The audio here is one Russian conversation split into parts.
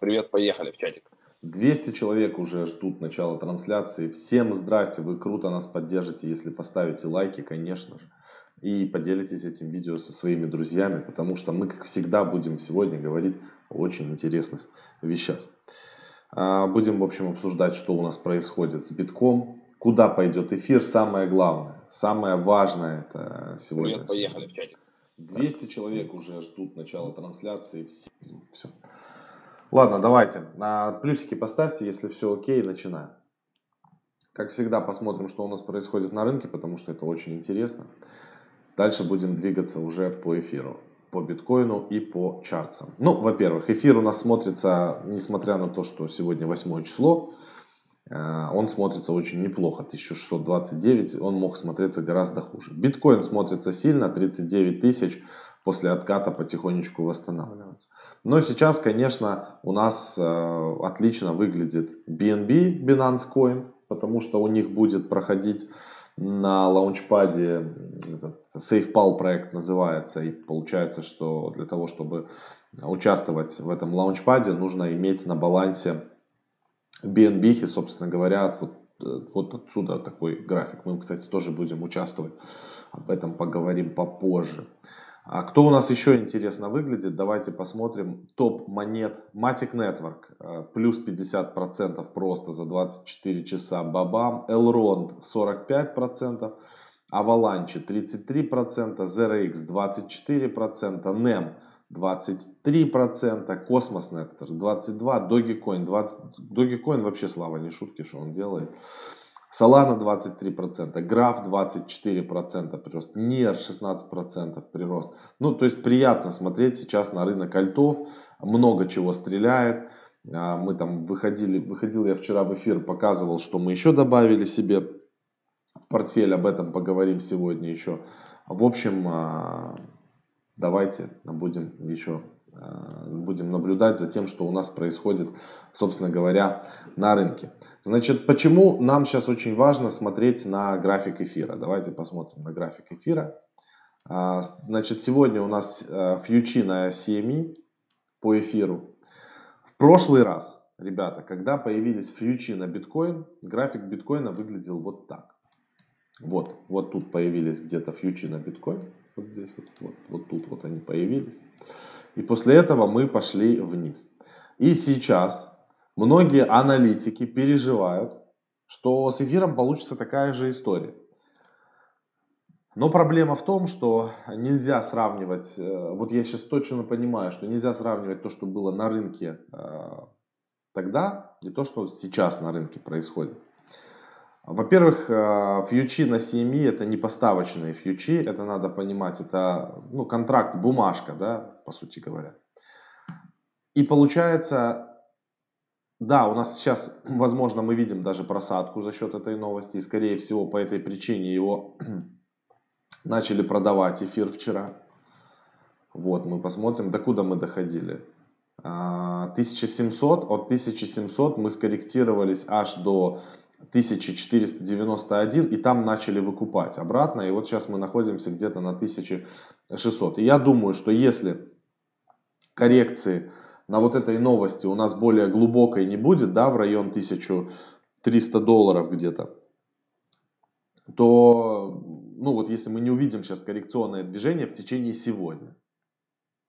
Привет, поехали в чатик. 200 человек уже ждут начала трансляции. Всем здрасте, вы круто нас поддержите, если поставите лайки, конечно же. И поделитесь этим видео со своими друзьями, потому что мы, как всегда, будем сегодня говорить о очень интересных вещах. А, будем, в общем, обсуждать, что у нас происходит с битком, куда пойдет эфир, самое главное, самое важное это сегодня. Привет, поехали в чатик. 200 человек уже ждут начала трансляции. Все. Ладно, давайте. На плюсики поставьте, если все окей, начинаем. Как всегда, посмотрим, что у нас происходит на рынке, потому что это очень интересно. Дальше будем двигаться уже по эфиру, по биткоину и по чартсам. Ну, во-первых, эфир у нас смотрится, несмотря на то, что сегодня 8 число, э, он смотрится очень неплохо, 1629, он мог смотреться гораздо хуже. Биткоин смотрится сильно, 39 тысяч, после отката потихонечку восстанавливаться. Но сейчас, конечно, у нас э, отлично выглядит BNB, Binance Coin, потому что у них будет проходить на лаунчпаде, SafePal проект называется, и получается, что для того, чтобы участвовать в этом лаунчпаде, нужно иметь на балансе BNB, и, собственно говоря, вот, э, вот отсюда такой график. Мы, кстати, тоже будем участвовать, об этом поговорим попозже. А кто у нас еще интересно выглядит? Давайте посмотрим топ монет. Matic Network э, плюс 50% просто за 24 часа. Бабам. Elrond 45%. Avalanche 33%. ZRX 24%. NEM 23%. Cosmos Network 22%. Dogecoin 20%. Dogecoin вообще слава не шутки, что он делает. Solana 23%, Graph 24% прирост, NIR 16% прирост. Ну, то есть приятно смотреть сейчас на рынок альтов, много чего стреляет. А, мы там выходили, выходил я вчера в эфир, показывал, что мы еще добавили себе в портфель, об этом поговорим сегодня еще. В общем, а, давайте будем еще будем наблюдать за тем, что у нас происходит, собственно говоря, на рынке. Значит, почему нам сейчас очень важно смотреть на график эфира? Давайте посмотрим на график эфира. А, значит, сегодня у нас а, фьючи на CME по эфиру. В прошлый раз, ребята, когда появились фьючи на биткоин, график биткоина выглядел вот так. Вот, вот тут появились где-то фьючи на биткоин. Вот здесь, вот, вот, вот тут вот они появились. И после этого мы пошли вниз. И сейчас многие аналитики переживают, что с эфиром получится такая же история. Но проблема в том, что нельзя сравнивать, э, вот я сейчас точно понимаю, что нельзя сравнивать то, что было на рынке э, тогда и то, что сейчас на рынке происходит. Во-первых, э, фьючи на CME это не поставочные фьючи, это надо понимать, это ну, контракт, бумажка, да, по сути говоря. И получается, да, у нас сейчас, возможно, мы видим даже просадку за счет этой новости, и скорее всего по этой причине его начали продавать эфир вчера. Вот, мы посмотрим, до куда мы доходили. 1700, а, от 1700 мы скорректировались аж до 1491 и там начали выкупать обратно. И вот сейчас мы находимся где-то на 1600. И я думаю, что если коррекции на вот этой новости у нас более глубокой не будет, да, в район 1300 долларов где-то, то, ну вот если мы не увидим сейчас коррекционное движение в течение сегодня,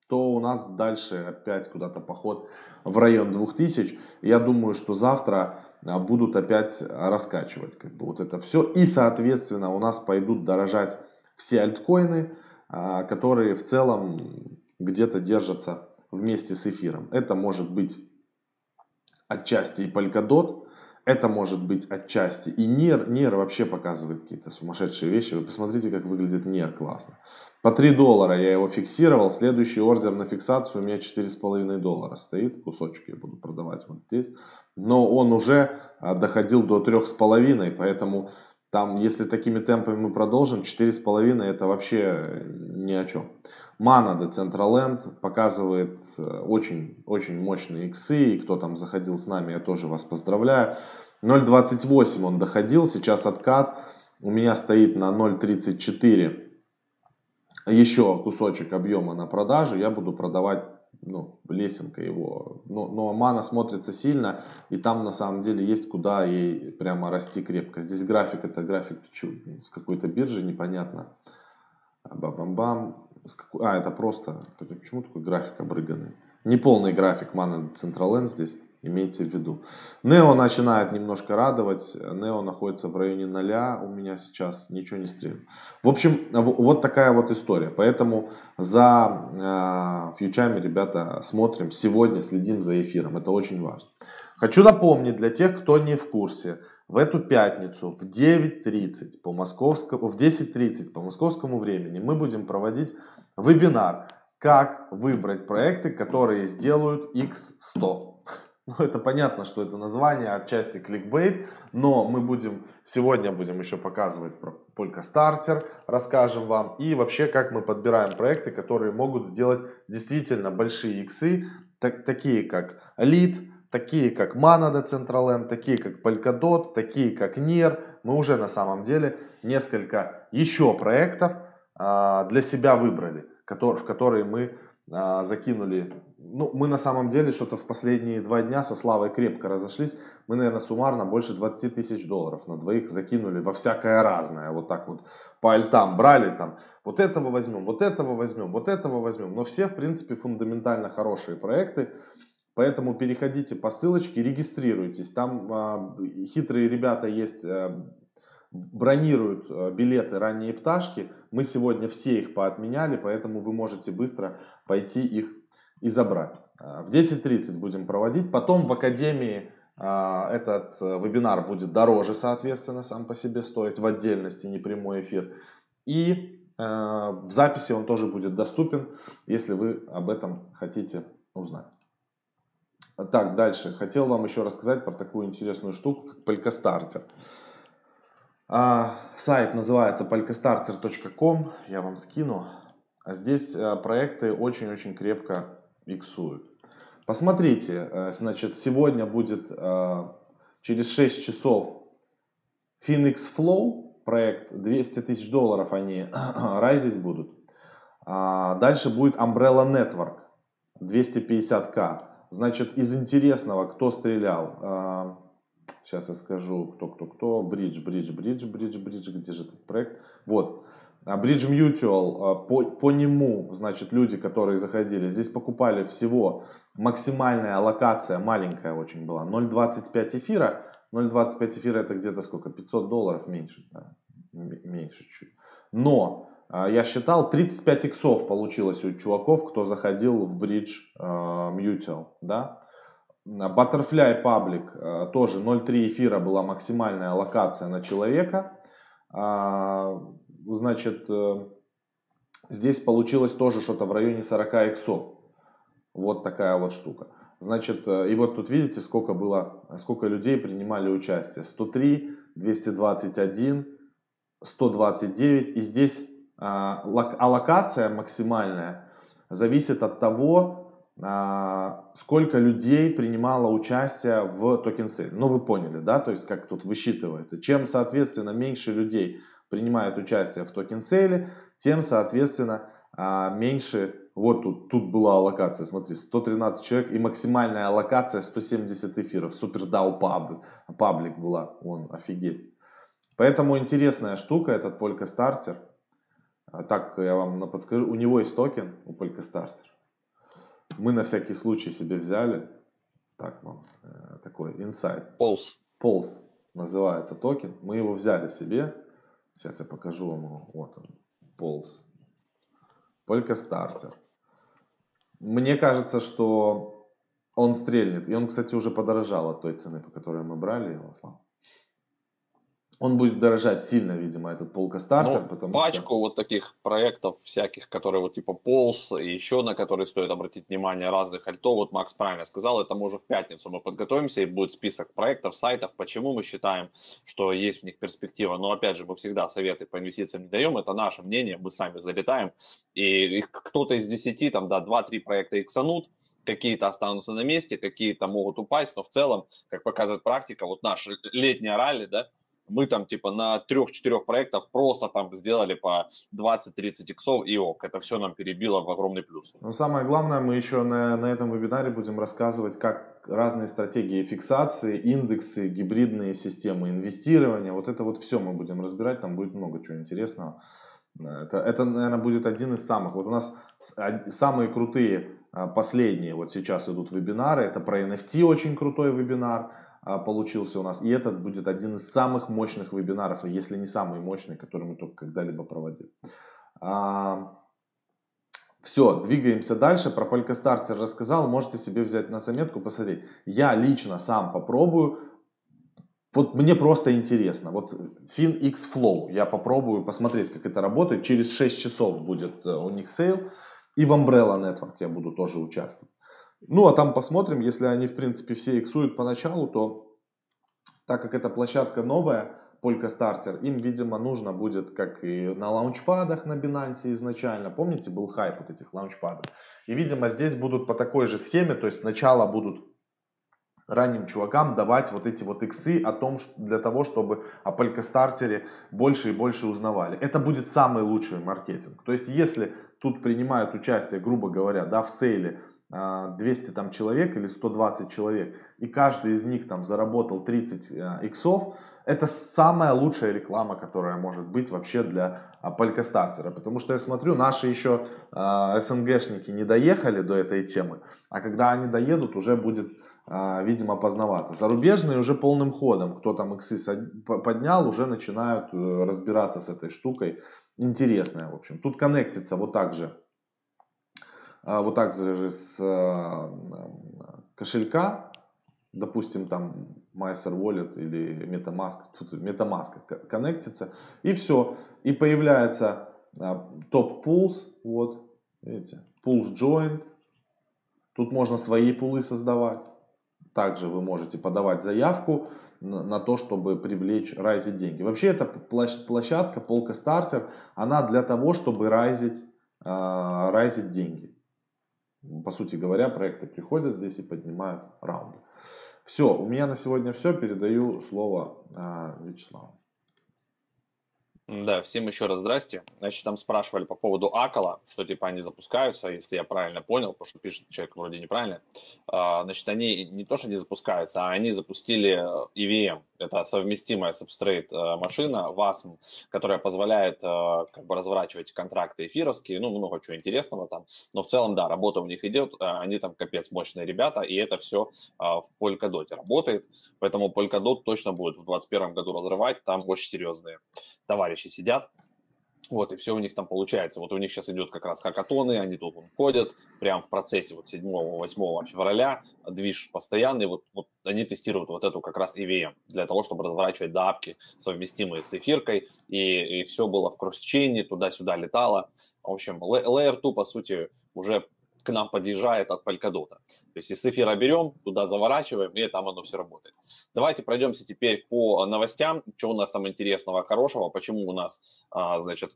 то у нас дальше опять куда-то поход в район 2000. Я думаю, что завтра а, будут опять раскачивать как бы вот это все. И, соответственно, у нас пойдут дорожать все альткоины, а, которые в целом где-то держатся вместе с эфиром. Это может быть отчасти и Polkadot, это может быть отчасти и NIR. NIR вообще показывает какие-то сумасшедшие вещи. Вы посмотрите, как выглядит NIR классно. По 3 доллара я его фиксировал. Следующий ордер на фиксацию у меня 4,5 доллара стоит. Кусочек я буду продавать вот здесь но он уже а, доходил до 3,5, поэтому там, если такими темпами мы продолжим, 4,5 это вообще ни о чем. Мана Decentraland показывает очень-очень э, мощные иксы, и кто там заходил с нами, я тоже вас поздравляю. 0.28 он доходил, сейчас откат у меня стоит на 0.34. Еще кусочек объема на продажу, я буду продавать ну, лесенка его. Но, но мана смотрится сильно, и там на самом деле есть куда ей прямо расти крепко. Здесь график, это график с какой-то биржи, непонятно. Бам-бам-бам. А, это просто, почему такой график обрыганный? Неполный график мана Decentraland здесь. Имейте в виду. Нео начинает немножко радовать. Нео находится в районе ноля. У меня сейчас ничего не стрелит. В общем, вот такая вот история. Поэтому за э, фьючами, ребята, смотрим. Сегодня следим за эфиром. Это очень важно. Хочу напомнить для тех, кто не в курсе. В эту пятницу в 9.30 по московскому, в 10.30 по московскому времени мы будем проводить вебинар как выбрать проекты, которые сделают X100. Ну, это понятно, что это название, отчасти кликбейт, но мы будем, сегодня будем еще показывать про Polka Starter, расскажем вам, и вообще, как мы подбираем проекты, которые могут сделать действительно большие иксы, так, такие как Lead, такие как Mana Decentraland, такие как Polkadot, такие как NIR. Мы уже на самом деле несколько еще проектов а, для себя выбрали, который, в которые мы а, закинули. Ну, мы на самом деле что-то в последние два дня со Славой крепко разошлись. Мы, наверное, суммарно больше 20 тысяч долларов на двоих закинули во всякое разное. Вот так вот по альтам брали там. Вот этого возьмем, вот этого возьмем, вот этого возьмем. Но все, в принципе, фундаментально хорошие проекты. Поэтому переходите по ссылочке, регистрируйтесь. Там а, хитрые ребята есть, а, бронируют а, билеты ранние пташки. Мы сегодня все их поотменяли, поэтому вы можете быстро пойти их и забрать. А, в 10.30 будем проводить. Потом в Академии а, этот э, вебинар будет дороже, соответственно, сам по себе стоить в отдельности, не прямой эфир. И э, в записи он тоже будет доступен, если вы об этом хотите узнать. Так, дальше. Хотел вам еще рассказать про такую интересную штуку, как. А, сайт называется polkastarter.com, я вам скину. А здесь э, проекты очень-очень крепко иксуют. Посмотрите, э, значит, сегодня будет э, через 6 часов Phoenix Flow проект, 200 тысяч долларов они райзить будут. А дальше будет Umbrella Network, 250к. Значит, из интересного, кто стрелял, сейчас я скажу, кто, кто, кто, Bridge, Bridge, Bridge, Bridge, Bridge, где же этот проект? Вот, а Bridge Mutual, а, по, по нему, значит, люди, которые заходили, здесь покупали всего максимальная локация, маленькая очень была, 0.25 эфира. 0.25 эфира это где-то сколько? 500 долларов меньше, да? меньше чуть. Но а, я считал, 35 иксов получилось у чуваков, кто заходил в Bridge Mutual, да. Butterfly Public тоже 0.3 эфира была максимальная локация на человека значит, э, здесь получилось тоже что-то в районе 40 иксов. Вот такая вот штука. Значит, э, и вот тут видите, сколько было, сколько людей принимали участие. 103, 221, 129. И здесь а, аллокация максимальная зависит от того, а, сколько людей принимало участие в token sale. Ну, вы поняли, да, то есть как тут высчитывается. Чем, соответственно, меньше людей принимают участие в token sale е, тем, соответственно, а, меньше, вот тут, тут была аллокация, смотри, 113 человек и максимальная аллокация 170 эфиров, SuperDAO public, public была, он офигеть. Поэтому интересная штука этот Polkastarter. А, так, я вам подскажу, у него есть токен, у Polkastarter. Мы на всякий случай себе взяли. Так, вам э, такой инсайт. POLS. POLS называется токен. Мы его взяли себе. Сейчас я покажу вам. Вот он, полз. Полька стартер. Мне кажется, что он стрельнет. И он, кстати, уже подорожал от той цены, по которой мы брали его. Слава он будет дорожать сильно, видимо, этот полка стартер. Ну, потому пачку что... вот таких проектов всяких, которые вот типа Полс, и еще на которые стоит обратить внимание разных альтов. Вот Макс правильно сказал, это мы уже в пятницу мы подготовимся, и будет список проектов, сайтов, почему мы считаем, что есть в них перспектива. Но опять же, мы всегда советы по инвестициям не даем, это наше мнение, мы сами залетаем. И кто-то из десяти, там, да, два-три проекта иксанут, какие-то останутся на месте, какие-то могут упасть, но в целом, как показывает практика, вот наша летняя ралли, да, мы там типа на трех-четырех проектах просто там сделали по 20-30 иксов и ок. Это все нам перебило в огромный плюс. Но самое главное, мы еще на, на этом вебинаре будем рассказывать, как разные стратегии фиксации, индексы, гибридные системы инвестирования. Вот это вот все мы будем разбирать, там будет много чего интересного. Это, это, наверное, будет один из самых. Вот у нас самые крутые а, последние вот сейчас идут вебинары. Это про NFT очень крутой вебинар а, получился у нас. И этот будет один из самых мощных вебинаров, если не самый мощный, который мы только когда-либо проводили. А, все, двигаемся дальше. Про Polkastarter рассказал. Можете себе взять на заметку, посмотреть. Я лично сам попробую. Вот мне просто интересно. Вот FinXFlo. Я попробую посмотреть, как это работает. Через 6 часов будет э, у них sale. И в Umbrella Network я буду тоже участвовать. Ну, а там посмотрим, если они, в принципе, все иксуют поначалу, то так как эта площадка новая, Polkastarter, им, видимо, нужно будет, как и на лаунчпадах на Binance изначально, помните, был хайп вот этих лаунчпадов, и, видимо, здесь будут по такой же схеме, то есть сначала будут ранним чувакам давать вот эти вот иксы о том, для того, чтобы о Polka больше и больше узнавали. Это будет самый лучший маркетинг. То есть, если тут принимают участие, грубо говоря, да, в сейле 200 а, там человек или 120 человек, и каждый из них там заработал 30 а, иксов, это самая лучшая реклама, которая может быть вообще для Полькостартера. Потому что я смотрю, наши еще э, СНГшники не доехали до этой темы, а когда они доедут, уже будет, э, видимо, поздновато. Зарубежные уже полным ходом, кто там иксы поднял, уже начинают э, разбираться с этой штукой. Интересная, в общем. Тут коннектится вот так же вот так же с э, кошелька, допустим, там Myser Wallet или MetaMask, тут MetaMask коннектится, и все. И появляется топ а, pools, вот, видите, pools joined. Тут можно свои пулы создавать. Также вы можете подавать заявку на, то, чтобы привлечь, райзить деньги. Вообще эта площадка, полка стартер, она для того, чтобы райзить, э, райзить деньги по сути говоря, проекты приходят здесь и поднимают раунды. Все, у меня на сегодня все. Передаю слово э, Вячеславу. Да, всем еще раз здрасте. Значит, там спрашивали по поводу Акала, что типа они запускаются, если я правильно понял, потому что пишет человек вроде неправильно. А, значит, они не то, что не запускаются, а они запустили э, EVM. Это совместимая сабстрейт э, машина WASM, которая позволяет э, как бы разворачивать контракты эфировские, ну, много чего интересного там. Но в целом, да, работа у них идет, они там капец мощные ребята, и это все в Polkadot работает. Поэтому Polkadot точно будет в 2021 году разрывать, там очень серьезные товарищи сидят, вот, и все у них там получается. Вот у них сейчас идет как раз хакатоны, они тут вон, ходят, прямо в процессе вот 7-8 февраля, движ постоянный, вот, вот они тестируют вот эту как раз EVM для того, чтобы разворачивать дапки, совместимые с эфиркой, и, и все было в кросс-чейне, туда-сюда летало. В общем, Layer 2, по сути, уже к нам подъезжает от Polkadot. То есть из эфира берем, туда заворачиваем, и там оно все работает. Давайте пройдемся теперь по новостям, что у нас там интересного, хорошего, почему у нас, а, значит,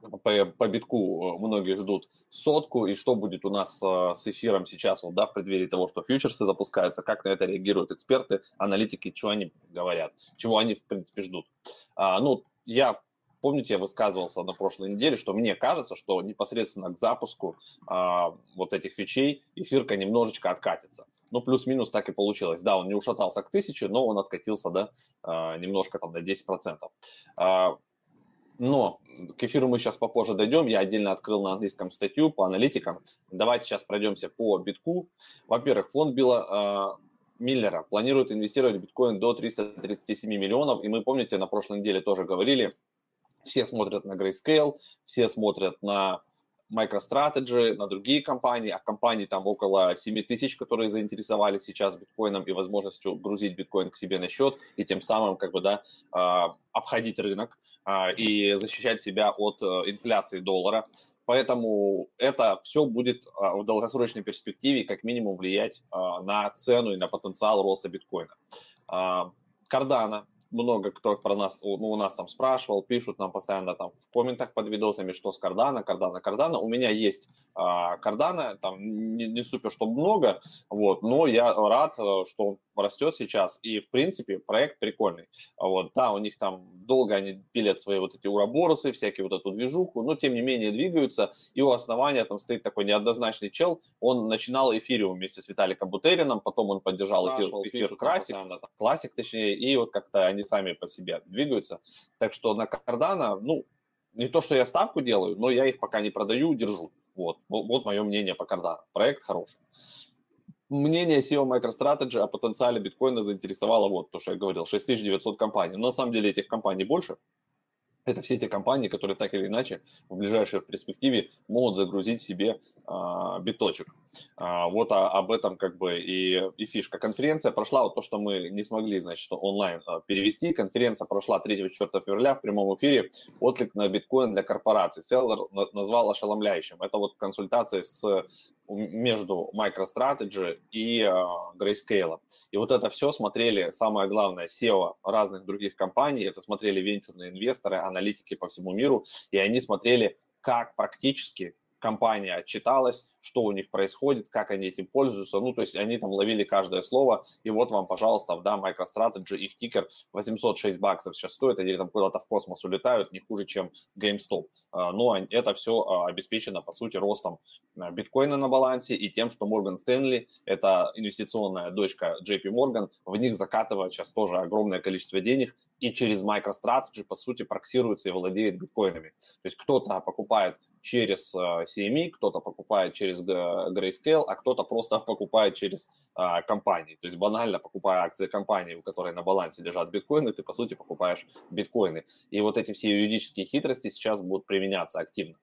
по, по битку э, многие ждут сотку, и что будет у нас э, с эфиром сейчас, вот, да, в преддверии того, что фьючерсы запускаются, как на это реагируют эксперты, аналитики, что они говорят, чего они, в принципе, ждут. А, ну, я Помните, я высказывался на прошлой неделе, что мне кажется, что непосредственно к запуску а, вот этих фичей эфирка немножечко откатится. Ну, плюс-минус так и получилось. Да, он не ушатался к тысяче, но он откатился, да, а, немножко там на 10%. А, но к эфиру мы сейчас попозже дойдем. Я отдельно открыл на английском статью по аналитикам. Давайте сейчас пройдемся по битку. Во-первых, фонд Билла Миллера планирует инвестировать в биткоин до 337 миллионов. И мы, помните, на прошлой неделе тоже говорили, все смотрят на Grayscale, все смотрят на MicroStrategy, на другие компании, а компаний там около 7 тысяч, которые заинтересовались сейчас биткоином и возможностью грузить биткоин к себе на счет и тем самым как бы, да, а, обходить рынок а, и защищать себя от э, инфляции доллара. Поэтому это все будет а, в долгосрочной перспективе как минимум влиять на цену и на потенциал роста биткоина. Cardano много кто про нас, ну, у нас там спрашивал, пишут нам постоянно там в комментах под видосами, что с Кардана, Кардана, Кардана. У меня есть а, Кардана, там не, не супер, что много, вот, но я рад, э, что он растет сейчас, и, в принципе, проект прикольный. Вот, да, у них там долго они пилят свои вот эти уроборосы, всякие вот эту движуху, но, тем не менее, двигаются, и у основания там стоит такой неоднозначный чел, он начинал эфириум вместе с Виталиком Бутерином, потом он поддержал эфир, эфир Классик, Классик, точнее, и вот как-то они сами по себе двигаются. Так что на Кардана, ну, не то, что я ставку делаю, но я их пока не продаю, держу. Вот, вот, мое мнение по Кардана. Проект хороший. Мнение SEO MicroStrategy о потенциале биткоина заинтересовало вот то, что я говорил, 6900 компаний. Но на самом деле этих компаний больше. Это все те компании, которые так или иначе в ближайшей перспективе могут загрузить себе а, биточек. А, вот а, об этом как бы и, и фишка. Конференция прошла, вот то, что мы не смогли, значит, онлайн а, перевести. Конференция прошла 3-4 февраля в прямом эфире. Отклик на биткоин для корпораций. Селлер назвал ошеломляющим. Это вот консультации с между MicroStrategy и Grayscale. И вот это все смотрели, самое главное, SEO разных других компаний, это смотрели венчурные инвесторы, аналитики по всему миру, и они смотрели, как практически компания отчиталась, что у них происходит, как они этим пользуются. Ну, то есть они там ловили каждое слово, и вот вам, пожалуйста, да, MicroStrategy, их тикер 806 баксов сейчас стоит, они там куда-то в космос улетают, не хуже, чем GameStop. А, но это все а, обеспечено, по сути, ростом а, биткоина на балансе и тем, что Morgan Stanley, это инвестиционная дочка JP Morgan, в них закатывает сейчас тоже огромное количество денег, и через MicroStrategy, по сути, проксируется и владеет биткоинами. То есть кто-то покупает через э, CME, кто-то покупает через Grayscale, а кто-то просто покупает через а, компании. То есть банально покупая акции компании, у которой на балансе лежат биткоины, ты по сути покупаешь биткоины. И вот эти все юридические хитрости сейчас будут применяться активно.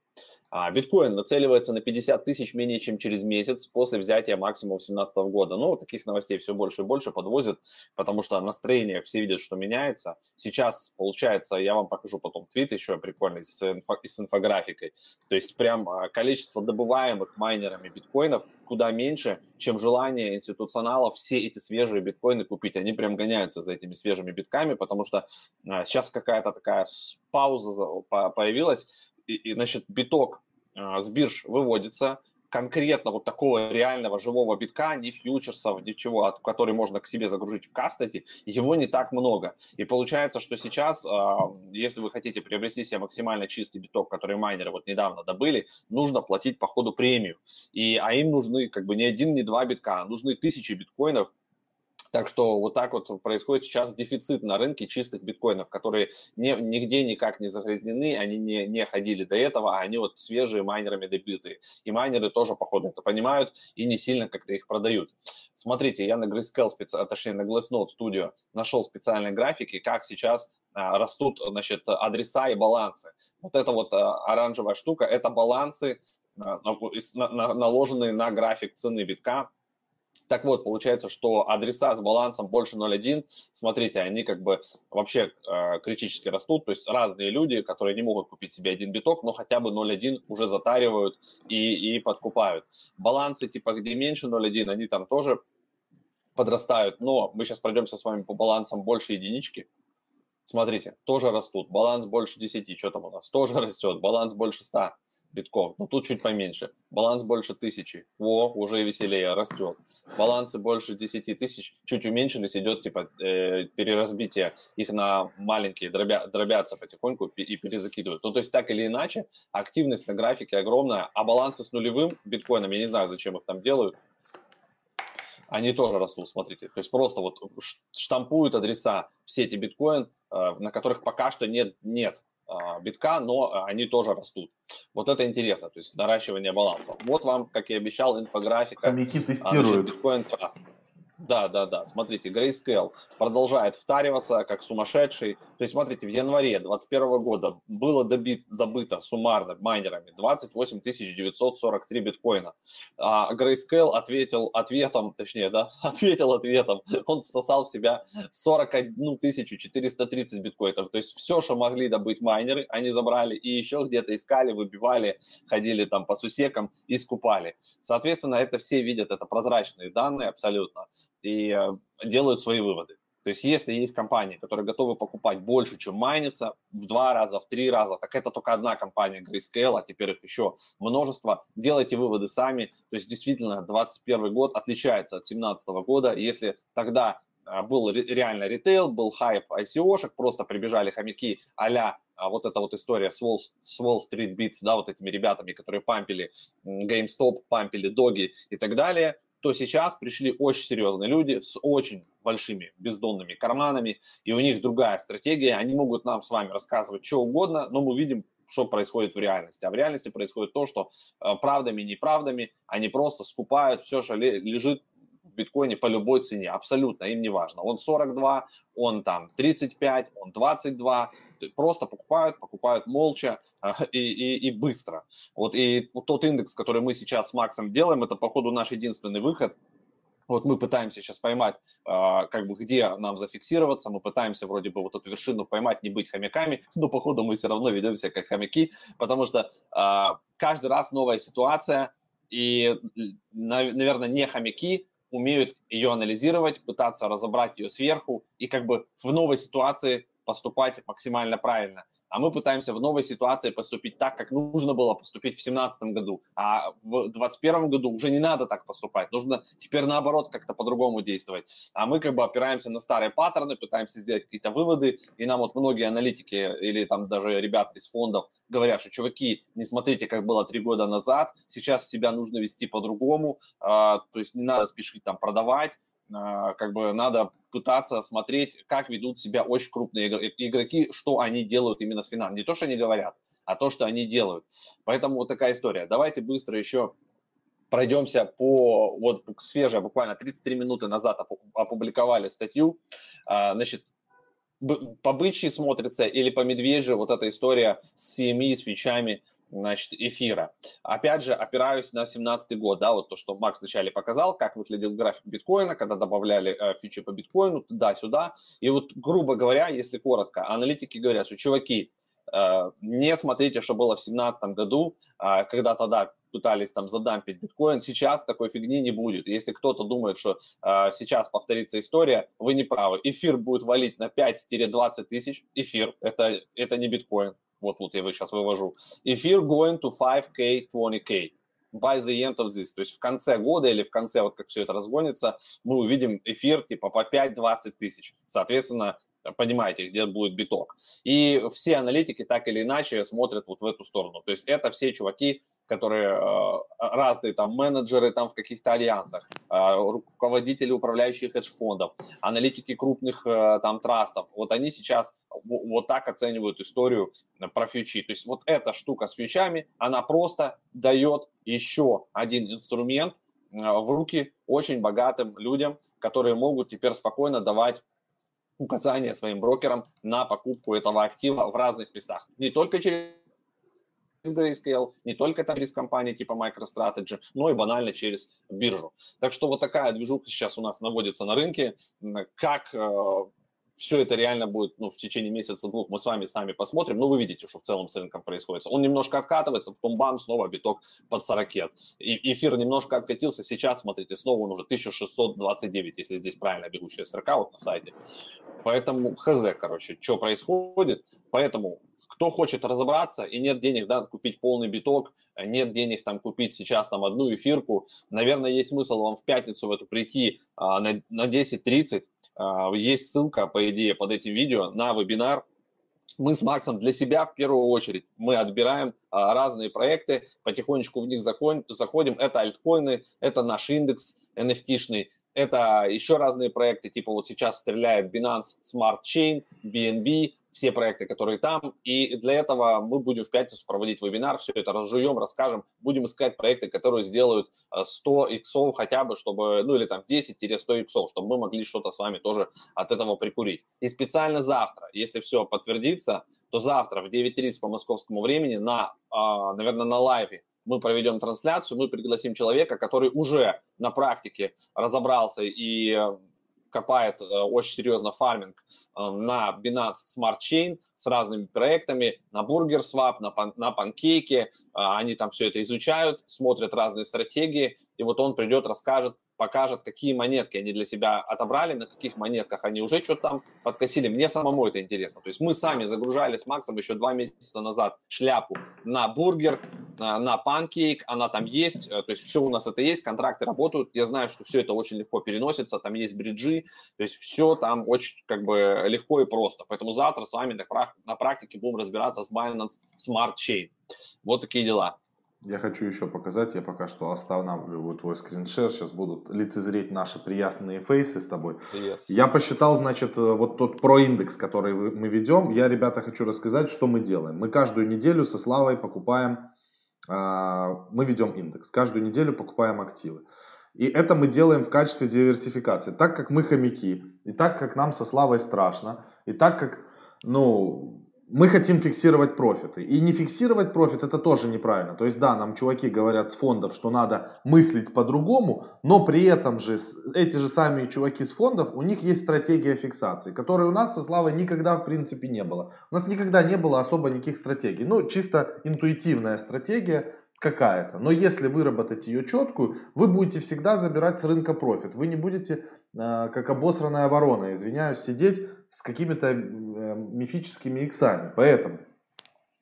А биткоин нацеливается на 50 тысяч менее чем через месяц после взятия максимума 2017 года. Ну, таких новостей все больше и больше подвозят, потому что настроение, все видят, что меняется. Сейчас, получается, я вам покажу потом твит еще прикольный с, инфо, с инфографикой. То есть прям а, количество добываемых майнерами биткоинов куда меньше, чем желание институционалов все эти свежие биткоины купить. Они прям гоняются за этими свежими битками, потому что а, сейчас какая-то такая пауза появилась, и, и значит, биток а, с бирж выводится, конкретно вот такого реального живого битка, ни фьючерсов, ничего, который можно к себе загрузить в кастете, его не так много. И получается, что сейчас, а, если вы хотите приобрести себе максимально чистый биток, который майнеры вот недавно добыли, нужно платить по ходу премию. И, а им нужны как бы не один, не два битка, а нужны тысячи биткоинов, так что вот так вот происходит сейчас дефицит на рынке чистых биткоинов, которые не, нигде никак не загрязнены, они не, не ходили до этого, а они вот свежие майнерами добитые. И майнеры тоже, походу, это понимают и не сильно как-то их продают. Смотрите, я на Grayscale, специ... точнее на Glassnode Studio нашел специальные графики, как сейчас а, растут значит, адреса и балансы. Вот эта вот а, оранжевая штука, это балансы, а, наложенные на график цены битка так вот, получается, что адреса с балансом больше 0.1, смотрите, они как бы вообще э, критически растут, то есть разные люди, которые не могут купить себе один биток, но хотя бы 0.1 уже затаривают и, и подкупают. Балансы типа, где меньше 0.1, они там тоже подрастают, но мы сейчас пройдемся с вами по балансам больше единички. Смотрите, тоже растут, баланс больше 10, что там у нас, тоже растет, баланс больше 100 битков, но тут чуть поменьше. Баланс больше тысячи, во, уже веселее, растет. Балансы больше 10 тысяч, чуть уменьшились, идет типа э, переразбитие, их на маленькие дробя, дробятся потихоньку и перезакидывают. Ну, то есть так или иначе, активность на графике огромная, а балансы с нулевым биткоином, я не знаю, зачем их там делают, они тоже растут, смотрите. То есть просто вот штампуют адреса все эти биткоин, э, на которых пока что нет, нет битка, но а, они тоже растут. Вот это интересно, то есть наращивание баланса. Вот вам, как и обещал, инфографика. Хомяки тестируют. Биткоин Trust. Да, да, да. Смотрите, Grayscale продолжает втариваться как сумасшедший. То есть, смотрите, в январе 2021 года было добит, добыто суммарно майнерами 28 943 биткоина. А Grayscale ответил ответом, точнее, да, ответил ответом. Он всосал в себя 41 430 биткоинов. То есть, все, что могли добыть майнеры, они забрали и еще где-то искали, выбивали, ходили там по сусекам и скупали. Соответственно, это все видят, это прозрачные данные абсолютно и э, делают свои выводы. То есть если есть компании, которые готовы покупать больше, чем майнится, в два раза, в три раза, так это только одна компания Grayscale, а теперь их еще множество. Делайте выводы сами. То есть действительно 2021 год отличается от 2017 года. Если тогда а, был реально ритейл, был хайп ICO-шек, просто прибежали хомяки а вот эта вот история с Wall, с Wall Street Beats, да, вот этими ребятами, которые пампили GameStop, пампили Доги и так далее, то сейчас пришли очень серьезные люди с очень большими бездонными карманами, и у них другая стратегия. Они могут нам с вами рассказывать что угодно, но мы видим, что происходит в реальности. А в реальности происходит то, что э, правдами и неправдами они просто скупают все, что лежит биткоине по любой цене, абсолютно, им не важно. Он 42, он там 35, он 22, просто покупают, покупают молча э, и, и, и быстро. Вот и вот тот индекс, который мы сейчас с Максом делаем, это походу наш единственный выход. Вот мы пытаемся сейчас поймать, э, как бы где нам зафиксироваться, мы пытаемся вроде бы вот эту вершину поймать, не быть хомяками, но походу мы все равно ведемся как хомяки, потому что э, каждый раз новая ситуация, и, наверное, не хомяки, умеют ее анализировать, пытаться разобрать ее сверху и как бы в новой ситуации поступать максимально правильно. А мы пытаемся в новой ситуации поступить так, как нужно было поступить в 2017 году, а в 2021 году уже не надо так поступать, нужно теперь наоборот как-то по-другому действовать. А мы как бы опираемся на старые паттерны, пытаемся сделать какие-то выводы, и нам вот многие аналитики или там даже ребята из фондов говорят, что чуваки, не смотрите, как было три года назад, сейчас себя нужно вести по-другому, а, то есть не надо спешить там продавать, как бы надо пытаться смотреть, как ведут себя очень крупные игроки, что они делают именно с финансами. Не то, что они говорят, а то, что они делают. Поэтому вот такая история. Давайте быстро еще пройдемся по, вот свежая, буквально 33 минуты назад опубликовали статью. А, значит, по бычьи смотрится или по медвежьи вот эта история с CME, свечами – значит, эфира. Опять же, опираюсь на 17 год, да, вот то, что Макс вначале показал, как выглядел график биткоина, когда добавляли э, фичи по биткоину туда-сюда. И вот, грубо говоря, если коротко, аналитики говорят, что, чуваки, э, не смотрите, что было в 2017 году, э, когда тогда пытались там задампить биткоин, сейчас такой фигни не будет. Если кто-то думает, что э, сейчас повторится история, вы не правы. Эфир будет валить на 5-20 тысяч, эфир, это, это не биткоин, вот, вот я его сейчас вывожу. Эфир going to 5K, 20K by the end of this. То есть в конце года или в конце, вот как все это разгонится, мы увидим эфир типа по 5-20 тысяч. Соответственно, понимаете, где будет биток. И все аналитики так или иначе смотрят вот в эту сторону. То есть это все чуваки, которые э, разные там менеджеры там в каких-то альянсах, э, руководители управляющих хедж-фондов, аналитики крупных э, там трастов, вот они сейчас вот так оценивают историю про фьючи. То есть вот эта штука с фьючами, она просто дает еще один инструмент в руки очень богатым людям, которые могут теперь спокойно давать указания своим брокерам на покупку этого актива в разных местах. Не только через Grayscale, не только там через компании типа MicroStrategy, но и банально через биржу. Так что вот такая движуха сейчас у нас наводится на рынке. Как э, все это реально будет ну, в течение месяца-двух, мы с вами сами посмотрим. Ну, вы видите, что в целом с рынком происходит. Он немножко откатывается, потом бам, снова биток под 40. И эфир немножко откатился, сейчас, смотрите, снова он уже 1629, если здесь правильно бегущая строка вот на сайте. Поэтому хз, короче, что происходит. Поэтому кто хочет разобраться и нет денег да, купить полный биток, нет денег там купить сейчас там одну эфирку, наверное, есть смысл вам в пятницу в эту прийти а, на, на 10.30. А, есть ссылка, по идее, под этим видео на вебинар. Мы с Максом для себя в первую очередь, мы отбираем а, разные проекты, потихонечку в них заходим. Это альткоины, это наш индекс NFT-шный, это еще разные проекты, типа вот сейчас стреляет Binance Smart Chain, BNB, все проекты, которые там. И для этого мы будем в пятницу проводить вебинар, все это разжуем, расскажем, будем искать проекты, которые сделают 100 э, иксов хотя бы, чтобы, ну или там 10-100 иксов, чтобы мы могли что-то с вами тоже от этого прикурить. И специально завтра, если все подтвердится, то завтра в 9.30 по московскому времени на, а, наверное, на лайве мы проведем трансляцию, мы пригласим человека, который уже на практике разобрался и э, копает э, очень серьезно фарминг э, на Binance Smart Chain с разными проектами, на Burger Swap, на, на панкейке. Они там все это изучают, смотрят разные стратегии, и вот он придет, расскажет, покажет, какие монетки они для себя отобрали, на каких монетках они уже что-то там подкосили. Мне самому это интересно. То есть мы сами загружали с Максом еще два месяца назад шляпу на бургер, на панкейк, она там есть, э, то есть все у нас это есть, контракты работают, я знаю, что все это очень легко переносится, там есть бриджи, то есть все там очень как бы легко и просто. Поэтому завтра с вами на практике будем разбираться с Binance Smart Chain. Вот такие дела. Я хочу еще показать, я пока что останавливаю твой скриншер, сейчас будут лицезреть наши приятные фейсы с тобой. Yes. Я посчитал, значит, э, вот тот проиндекс, который мы ведем, я, ребята, хочу рассказать, что мы делаем. Мы каждую неделю со Славой покупаем, а, мы ведем индекс, каждую неделю покупаем активы. И это мы делаем в качестве диверсификации, так как мы хомяки, и так как нам со Славой страшно, и так как, ну, мы хотим фиксировать профиты. И не фиксировать профит это тоже неправильно. То есть да, нам чуваки говорят с фондов, что надо мыслить по-другому, но при этом же эти же сами чуваки с фондов, у них есть стратегия фиксации, которой у нас со Славой никогда в принципе не было. У нас никогда не было особо никаких стратегий. Ну, чисто интуитивная стратегия какая-то. Но если выработать ее четкую, вы будете всегда забирать с рынка профит. Вы не будете, э, как обосранная ворона, извиняюсь, сидеть с какими-то мифическими иксами. Поэтому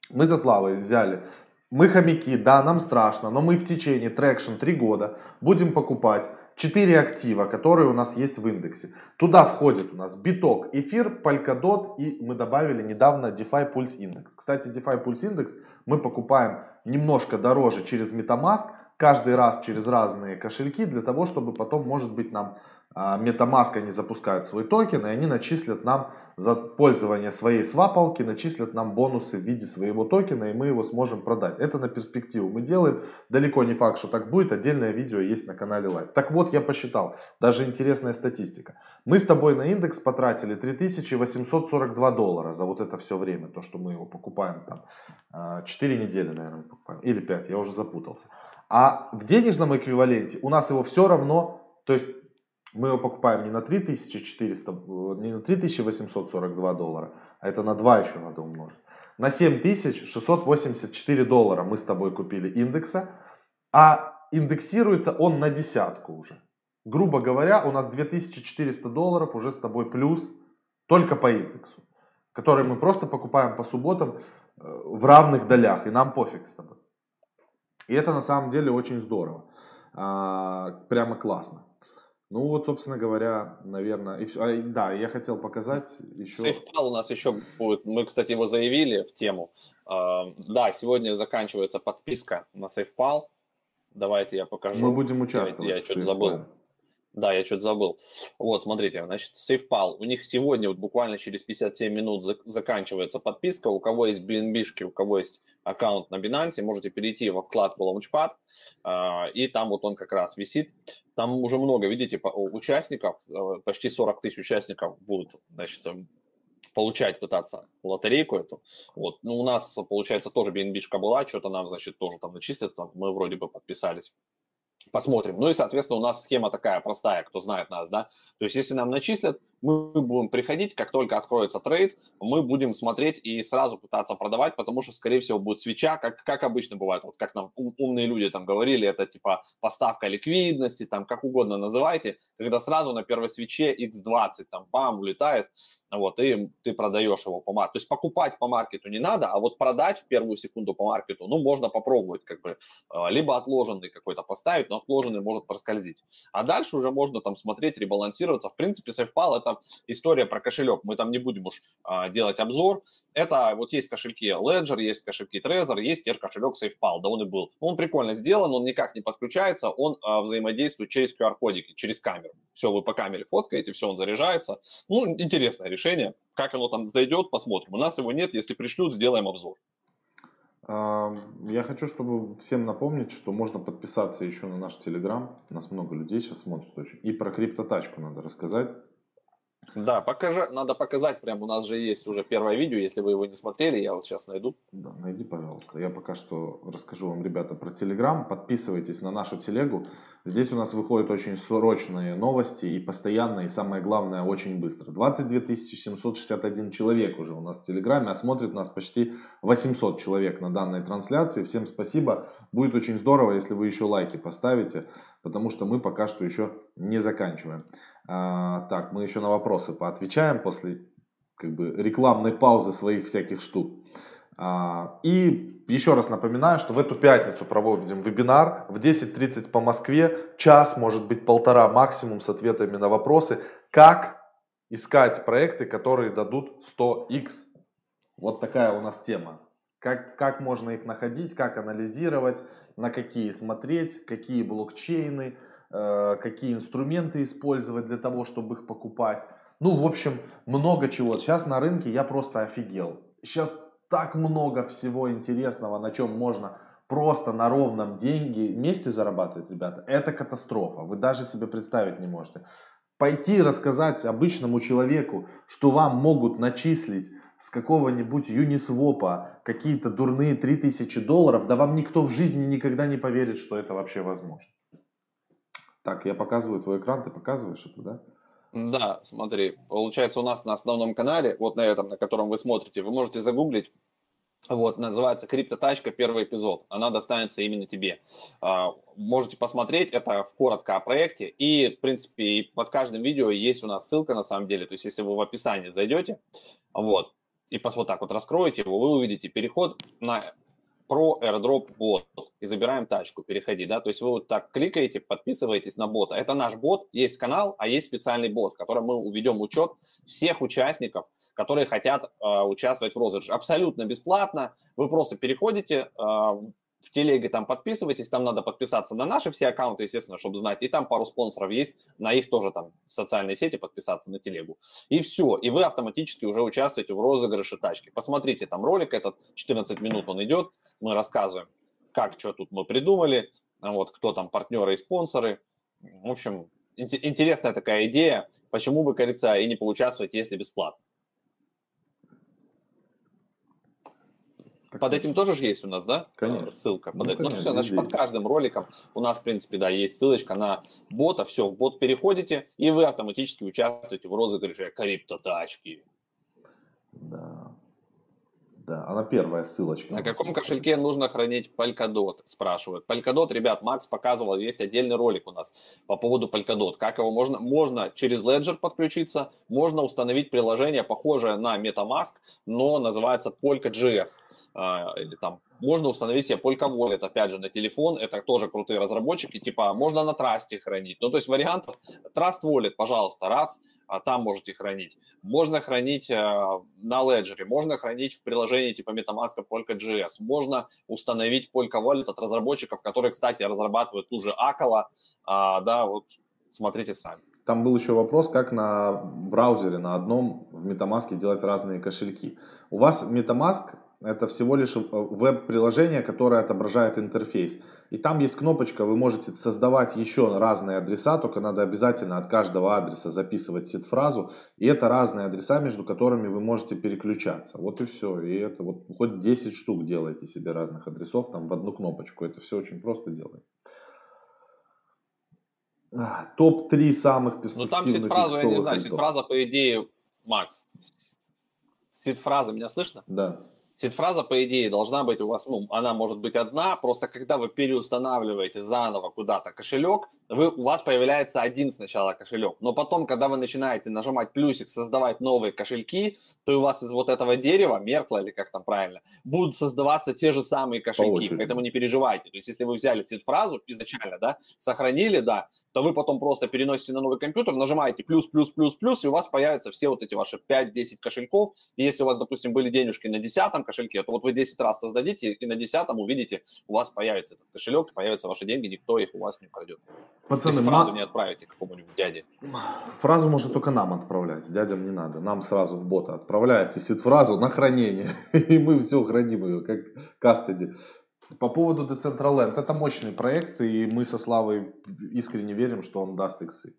мы со Славой взяли. Мы хомяки, да, нам страшно, но мы в течение трекшн 3 года будем покупать 4 актива, которые у нас есть в индексе. Туда входит у нас биток, эфир, Polkadot и мы добавили недавно DeFi Pulse Index. Кстати, DeFi Pulse Index мы покупаем немножко дороже через MetaMask, каждый раз через разные кошельки для того, чтобы потом, может быть, нам а, MetaMask они запускают свой токен, и они начислят нам за пользование своей свапалки, начислят нам бонусы в виде своего токена, и мы его сможем продать. Это на перспективу мы делаем. Далеко не факт, что так будет. Отдельное видео есть на канале Live. Так вот, я посчитал. Даже интересная статистика. Мы с тобой на индекс потратили 3842 доллара за вот это все время, то, что мы его покупаем там 4 а, недели, наверное, покупаем. Или 5, я уже запутался. А в денежном эквиваленте у нас его все равно, то есть мы его покупаем не на 3400, не на 3842 доллара, а это на 2 еще надо умножить. На 7684 доллара мы с тобой купили индекса, а индексируется он на десятку уже. Грубо говоря, у нас 2400 долларов уже с тобой плюс только по индексу, который мы просто покупаем по субботам э, в равных долях, и нам пофиг с тобой. И это на самом деле очень здорово, а, прямо классно. Ну вот, собственно говоря, наверное, и все. А, да, я хотел показать еще... Сейфпал у нас еще будет, мы, кстати, его заявили в тему. Uh, да, сегодня заканчивается подписка на Сейфпал. Давайте я покажу. Мы будем участвовать. Я, я что-то забыл. Да, я что-то забыл. Вот, смотрите, значит, SafePal. У них сегодня, вот буквально через 57 минут заканчивается подписка. У кого есть BNB, у кого есть аккаунт на Binance, можете перейти во вкладку Launchpad, э, и там вот он как раз висит. Там уже много, видите, участников, э, почти 40 тысяч участников будут, значит, эм, получать, пытаться лотерейку эту. Вот. Ну, у нас, получается, тоже BNB была, что-то нам, значит, тоже там начислится. Мы вроде бы подписались посмотрим. Ну и, соответственно, у нас схема такая простая, кто знает нас, да. То есть, если нам начислят, мы будем приходить, как только откроется трейд, мы будем смотреть и сразу пытаться продавать, потому что, скорее всего, будет свеча, как, как обычно бывает, вот как нам умные люди там говорили, это типа поставка ликвидности, там как угодно называйте, когда сразу на первой свече x20 там бам, улетает, вот, и ты продаешь его по маркету. То есть покупать по маркету не надо, а вот продать в первую секунду по маркету, ну, можно попробовать, как бы, а, либо отложенный какой-то поставить, но отложенный может проскользить. А дальше уже можно там смотреть, ребалансироваться. В принципе, SafePal это история про кошелек. Мы там не будем уж а, делать обзор. Это вот есть кошельки Ledger, есть кошельки Trezor, есть теперь кошелек SafePal. Да он и был. Он прикольно сделан, он никак не подключается, он а, взаимодействует через QR-кодики, через камеру. Все, вы по камере фоткаете, все, он заряжается. Ну, интересное решение. Как оно там зайдет, посмотрим. У нас его нет, если пришлют, сделаем обзор. Я хочу, чтобы всем напомнить, что можно подписаться еще на наш Телеграм. Нас много людей сейчас смотрят очень. И про криптотачку надо рассказать. Да, покажи, надо показать, прям у нас же есть уже первое видео, если вы его не смотрели, я вот сейчас найду. Да, найди, пожалуйста. Я пока что расскажу вам, ребята, про Телеграм. Подписывайтесь на нашу телегу. Здесь у нас выходят очень срочные новости и постоянно, и самое главное, очень быстро. 22 761 человек уже у нас в Телеграме, а смотрит нас почти 800 человек на данной трансляции. Всем спасибо. Будет очень здорово, если вы еще лайки поставите, потому что мы пока что еще не заканчиваем. А, так, мы еще на вопросы поотвечаем после как бы рекламной паузы своих всяких штук. А, и еще раз напоминаю, что в эту пятницу проводим вебинар в 10.30 по Москве, час, может быть полтора максимум с ответами на вопросы, как искать проекты, которые дадут 100x. Вот такая у нас тема. Как, как можно их находить, как анализировать, на какие смотреть, какие блокчейны, какие инструменты использовать для того, чтобы их покупать. Ну, в общем, много чего. Сейчас на рынке я просто офигел. Сейчас так много всего интересного, на чем можно просто на ровном деньги вместе зарабатывать, ребята. Это катастрофа. Вы даже себе представить не можете. Пойти рассказать обычному человеку, что вам могут начислить с какого-нибудь Юнисвопа какие-то дурные 3000 долларов, да вам никто в жизни никогда не поверит, что это вообще возможно. Так, я показываю твой экран, ты показываешь это, да? Да, смотри, получается у нас на основном канале, вот на этом, на котором вы смотрите, вы можете загуглить, вот, называется «Криптотачка. Первый эпизод». Она достанется именно тебе. А, можете посмотреть, это в коротко о проекте. И, в принципе, под каждым видео есть у нас ссылка, на самом деле. То есть, если вы в описании зайдете, вот, и вот так вот раскроете его, вы увидите переход на про airdrop бот и забираем тачку, переходи, да, то есть вы вот так кликаете, подписываетесь на бота. Это наш бот, есть канал, а есть специальный бот, в котором мы уведем учет всех участников, которые хотят э, участвовать в розыгрыше. Абсолютно бесплатно, вы просто переходите, э, в телеге там подписывайтесь, там надо подписаться на наши все аккаунты, естественно, чтобы знать. И там пару спонсоров есть, на их тоже там социальные сети подписаться на телегу. И все, и вы автоматически уже участвуете в розыгрыше тачки. Посмотрите, там ролик этот, 14 минут он идет, мы рассказываем, как, что тут мы придумали, вот, кто там партнеры и спонсоры. В общем, интересная такая идея, почему бы, кажется, и не поучаствовать, если бесплатно. Так под этим тоже же есть у нас, да? Конечно. Ссылка. Под ну, этим. Конечно, ну, все, значит, под каждым роликом у нас, в принципе, да, есть ссылочка на бота. Все, в бот переходите, и вы автоматически участвуете в розыгрыше криптотачки. Да. Да, она первая ссылочка. На каком кошельке нужно хранить Polkadot, спрашивают. Polkadot, ребят, Макс показывал, есть отдельный ролик у нас по поводу Polkadot. Как его можно? Можно через Ledger подключиться, можно установить приложение, похожее на MetaMask, но называется Polka.js. А, или там можно установить себе Polka Wallet, опять же, на телефон, это тоже крутые разработчики, типа можно на Трасте хранить. Ну, то есть вариантов, Trust Wallet, пожалуйста, раз, а там можете хранить. Можно хранить э, на Ledger, можно хранить в приложении типа MetaMask Polka.js, можно установить Polka Wallet от разработчиков, которые, кстати, разрабатывают ту же Акала, э, да, вот смотрите сами. Там был еще вопрос, как на браузере на одном в MetaMask делать разные кошельки. У вас MetaMask это всего лишь э, веб-приложение, которое отображает интерфейс. И там есть кнопочка, вы можете создавать еще разные адреса, только надо обязательно от каждого адреса записывать сид-фразу. И это разные адреса, между которыми вы можете переключаться. Вот и все. И это вот хоть 10 штук делайте себе разных адресов там в одну кнопочку. Это все очень просто делать. Топ-3 самых перспективных Ну там сид-фразу, я не знаю, сид-фраза по идее, Макс, сид-фраза, меня слышно? Да. Сид-фраза, по идее, должна быть у вас, ну, она может быть одна, просто когда вы переустанавливаете заново куда-то кошелек, вы, у вас появляется один сначала кошелек, но потом, когда вы начинаете нажимать плюсик, создавать новые кошельки, то у вас из вот этого дерева, меркла или как там правильно, будут создаваться те же самые кошельки, По поэтому не переживайте. То есть, если вы взяли сид-фразу изначально, да, сохранили, да, то вы потом просто переносите на новый компьютер, нажимаете плюс, плюс, плюс, плюс, и у вас появятся все вот эти ваши 5-10 кошельков. И если у вас, допустим, были денежки на 10 кошельке, то вот вы 10 раз создадите, и на 10 увидите, у вас появится этот кошелек, появятся ваши деньги, никто их у вас не украдет. Пацаны, Если фразу ма... не отправите какому-нибудь дяде. Фразу можно только нам отправлять, дядям не надо. Нам сразу в бота отправляете сид-фразу на хранение, и мы все храним ее, как кастеди. По поводу Decentraland, это мощный проект, и мы со Славой искренне верим, что он даст иксы.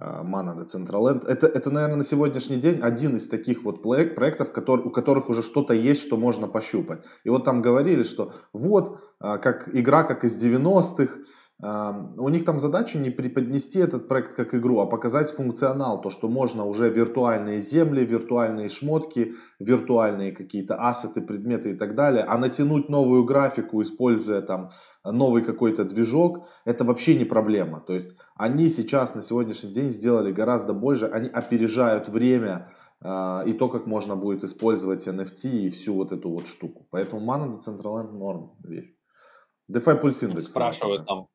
Mana Decentraland. Это, это, наверное, на сегодняшний день один из таких вот проектов, который, у которых уже что-то есть, что можно пощупать. И вот там говорили, что вот, как игра, как из 90-х, у них там задача не преподнести этот проект как игру, а показать функционал, то, что можно уже виртуальные земли, виртуальные шмотки, виртуальные какие-то ассеты, предметы и так далее, а натянуть новую графику, используя там новый какой-то движок, это вообще не проблема. То есть они сейчас на сегодняшний день сделали гораздо больше, они опережают время э, и то, как можно будет использовать NFT и всю вот эту вот штуку. Поэтому Mana Decentraland норм вещь. DeFi Pulse Index. Спрашивают там,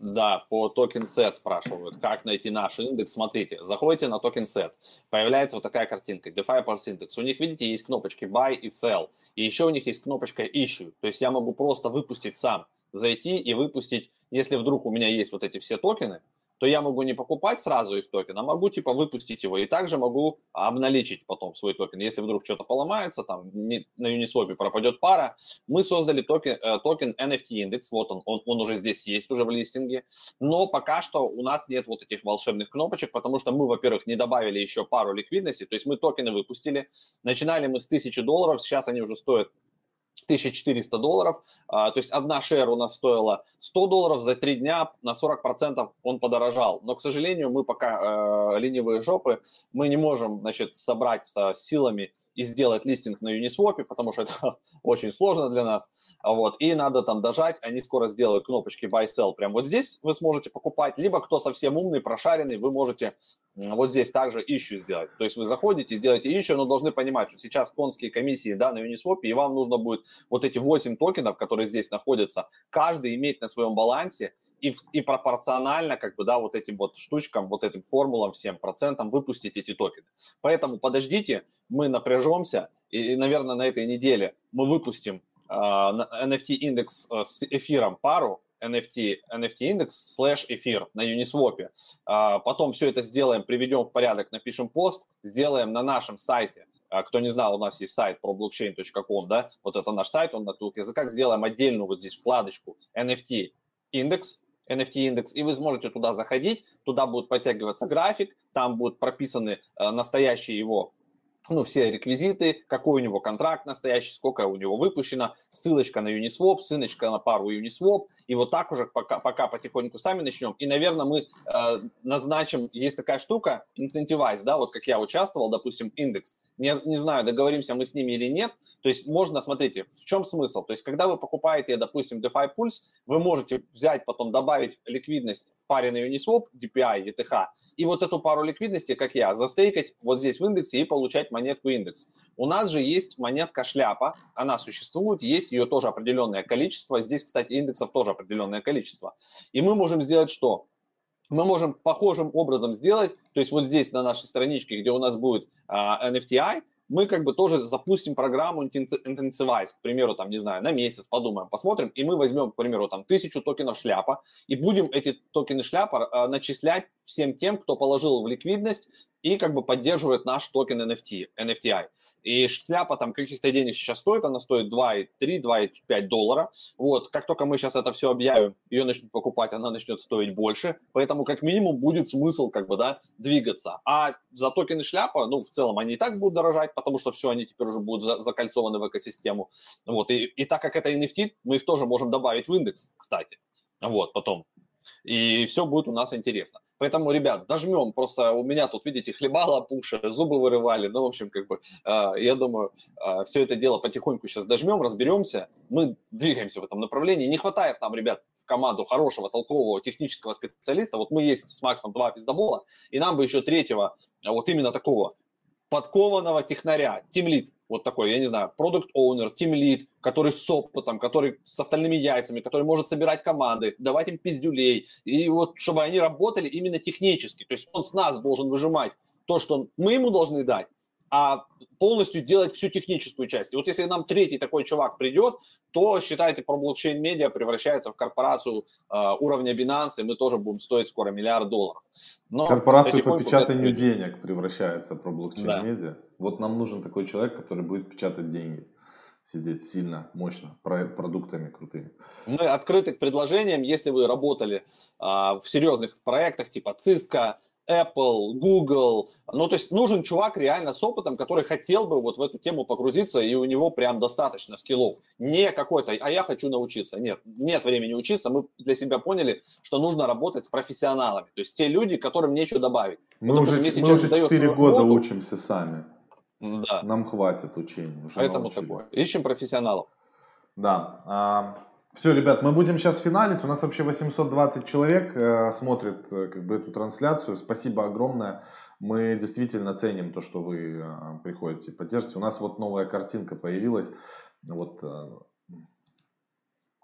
да, по Token Set спрашивают, как найти наш индекс. Смотрите, заходите на Token Set, появляется вот такая картинка, DeFi Pulse Index. У них, видите, есть кнопочки Buy и Sell. И еще у них есть кнопочка Issue. То есть я могу просто выпустить сам, зайти и выпустить, если вдруг у меня есть вот эти все токены, то я могу не покупать сразу их токен, а могу типа выпустить его. И также могу обналичить потом свой токен. Если вдруг что-то поломается, там на Uniswap пропадет пара, мы создали токен, э, токен NFT Index, вот он, он, он уже здесь есть, уже в листинге. Но пока что у нас нет вот этих волшебных кнопочек, потому что мы, во-первых, не добавили еще пару ликвидности, то есть мы токены выпустили. Начинали мы с 1000 долларов, сейчас они уже стоят 1400 долларов, а, то есть одна share у нас стоила 100 долларов, за три дня на 40% он подорожал. Но, к сожалению, мы пока э, ленивые жопы, мы не можем, значит, собрать со силами и сделать листинг на Uniswap, потому что это очень сложно для нас. Вот. И надо там дожать, они скоро сделают кнопочки Buy Sell. Прям вот здесь вы сможете покупать, либо кто совсем умный, прошаренный, вы можете вот здесь также ищу сделать. То есть вы заходите, сделаете ищу, но должны понимать, что сейчас конские комиссии да, на Uniswap, и вам нужно будет вот эти 8 токенов, которые здесь находятся, каждый иметь на своем балансе, и, и пропорционально как бы, да, вот этим вот штучкам, вот этим формулам, всем процентам выпустить эти токены. Поэтому подождите, мы напряжемся, и, и наверное, на этой неделе мы выпустим индекс э, с эфиром пару, NFT, NFT индекс слэш эфир на Uniswap. А, потом все это сделаем, приведем в порядок, напишем пост, сделаем на нашем сайте. А, кто не знал, у нас есть сайт про blockchain.com, да, вот это наш сайт, он на двух языках. Сделаем отдельную вот здесь вкладочку NFT индекс, NFT индекс, и вы сможете туда заходить, туда будет подтягиваться график, там будут прописаны э, настоящие его ну, все реквизиты, какой у него контракт настоящий, сколько у него выпущено, ссылочка на Uniswap, ссылочка на пару Uniswap, и вот так уже пока, пока потихоньку сами начнем. И, наверное, мы э, назначим, есть такая штука, Incentivize, да, вот как я участвовал, допустим, индекс, не, не знаю, договоримся мы с ними или нет, то есть можно, смотрите, в чем смысл, то есть когда вы покупаете, допустим, DeFi Pulse, вы можете взять, потом добавить ликвидность в паре на Uniswap, DPI, ETH, и вот эту пару ликвидности, как я, застейкать вот здесь в индексе и получать монетку индекс. У нас же есть монетка шляпа, она существует, есть ее тоже определенное количество. Здесь, кстати, индексов тоже определенное количество. И мы можем сделать что? мы можем похожим образом сделать, то есть вот здесь на нашей страничке, где у нас будет uh, NFTI, мы как бы тоже запустим программу Intensivize, к примеру, там, не знаю, на месяц, подумаем, посмотрим, и мы возьмем, к примеру, там, тысячу токенов шляпа, и будем эти токены шляпа э, начислять всем тем, кто положил в ликвидность и как бы поддерживает наш токен NFT, NFTI. И шляпа там каких-то денег сейчас стоит, она стоит 2,3, 2,5 доллара. Вот, как только мы сейчас это все объявим, ее начнут покупать, она начнет стоить больше. Поэтому как минимум будет смысл как бы, да, двигаться. А за токены шляпа, ну, в целом они и так будут дорожать, потому что все, они теперь уже будут за, закольцованы в экосистему. Вот, и, и так как это NFT, мы их тоже можем добавить в индекс, кстати. Вот, потом и все будет у нас интересно. Поэтому, ребят, дожмем, просто у меня тут, видите, хлебало пуша, зубы вырывали, ну, в общем, как бы, э, я думаю, э, все это дело потихоньку сейчас дожмем, разберемся, мы двигаемся в этом направлении. Не хватает нам, ребят, в команду хорошего, толкового технического специалиста, вот мы есть с Максом два пиздобола, и нам бы еще третьего, вот именно такого подкованного технаря, тимлит, вот такой, я не знаю, продукт оунер тимлит, который с опытом, который с остальными яйцами, который может собирать команды, давать им пиздюлей, и вот чтобы они работали именно технически, то есть он с нас должен выжимать то, что мы ему должны дать, а полностью делать всю техническую часть. И вот если нам третий такой чувак придет, то, считайте, про блокчейн-медиа превращается в корпорацию э, уровня Binance, и мы тоже будем стоить скоро миллиард долларов. Но корпорацию по печатанию это... денег превращается про блокчейн-медиа. Да. Вот нам нужен такой человек, который будет печатать деньги сидеть сильно, мощно, продуктами крутыми. Мы открыты к предложениям, если вы работали а, в серьезных проектах типа Cisco, Apple, Google. Ну, то есть нужен чувак реально с опытом, который хотел бы вот в эту тему погрузиться, и у него прям достаточно скиллов. Не какой-то, а я хочу научиться. Нет, нет времени учиться. Мы для себя поняли, что нужно работать с профессионалами. То есть те люди, которым нечего добавить. Мы вот, уже, мы уже 4 года работу, учимся сами. Да. Нам хватит учения. Уже Поэтому научились. такое. Ищем профессионалов. Да. Все, ребят, мы будем сейчас финалить. У нас вообще 820 человек э, смотрит э, как бы эту трансляцию. Спасибо огромное. Мы действительно ценим то, что вы э, приходите, поддержите. У нас вот новая картинка появилась. Вот, э,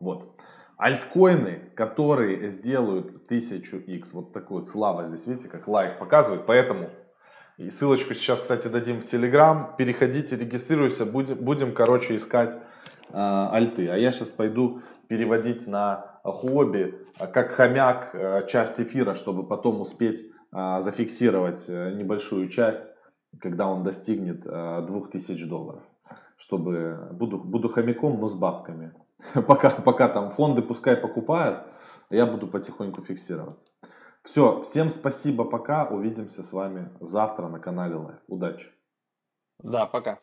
вот. Альткоины, которые сделают 1000x, вот такой вот слава здесь, видите, как лайк показывает. Поэтому и ссылочку сейчас, кстати, дадим в Телеграм. Переходите, регистрируйся. Будем, будем короче, искать альты. А я сейчас пойду переводить на хобби, а, как хомяк, э, часть эфира, чтобы потом успеть э, зафиксировать э, небольшую часть, когда он достигнет э, 2000 долларов. Чтобы буду, буду хомяком, но с бабками. пока, пока там фонды пускай покупают, я буду потихоньку фиксировать. Все, всем спасибо, пока. Увидимся с вами завтра на канале Live. Удачи. Да, пока.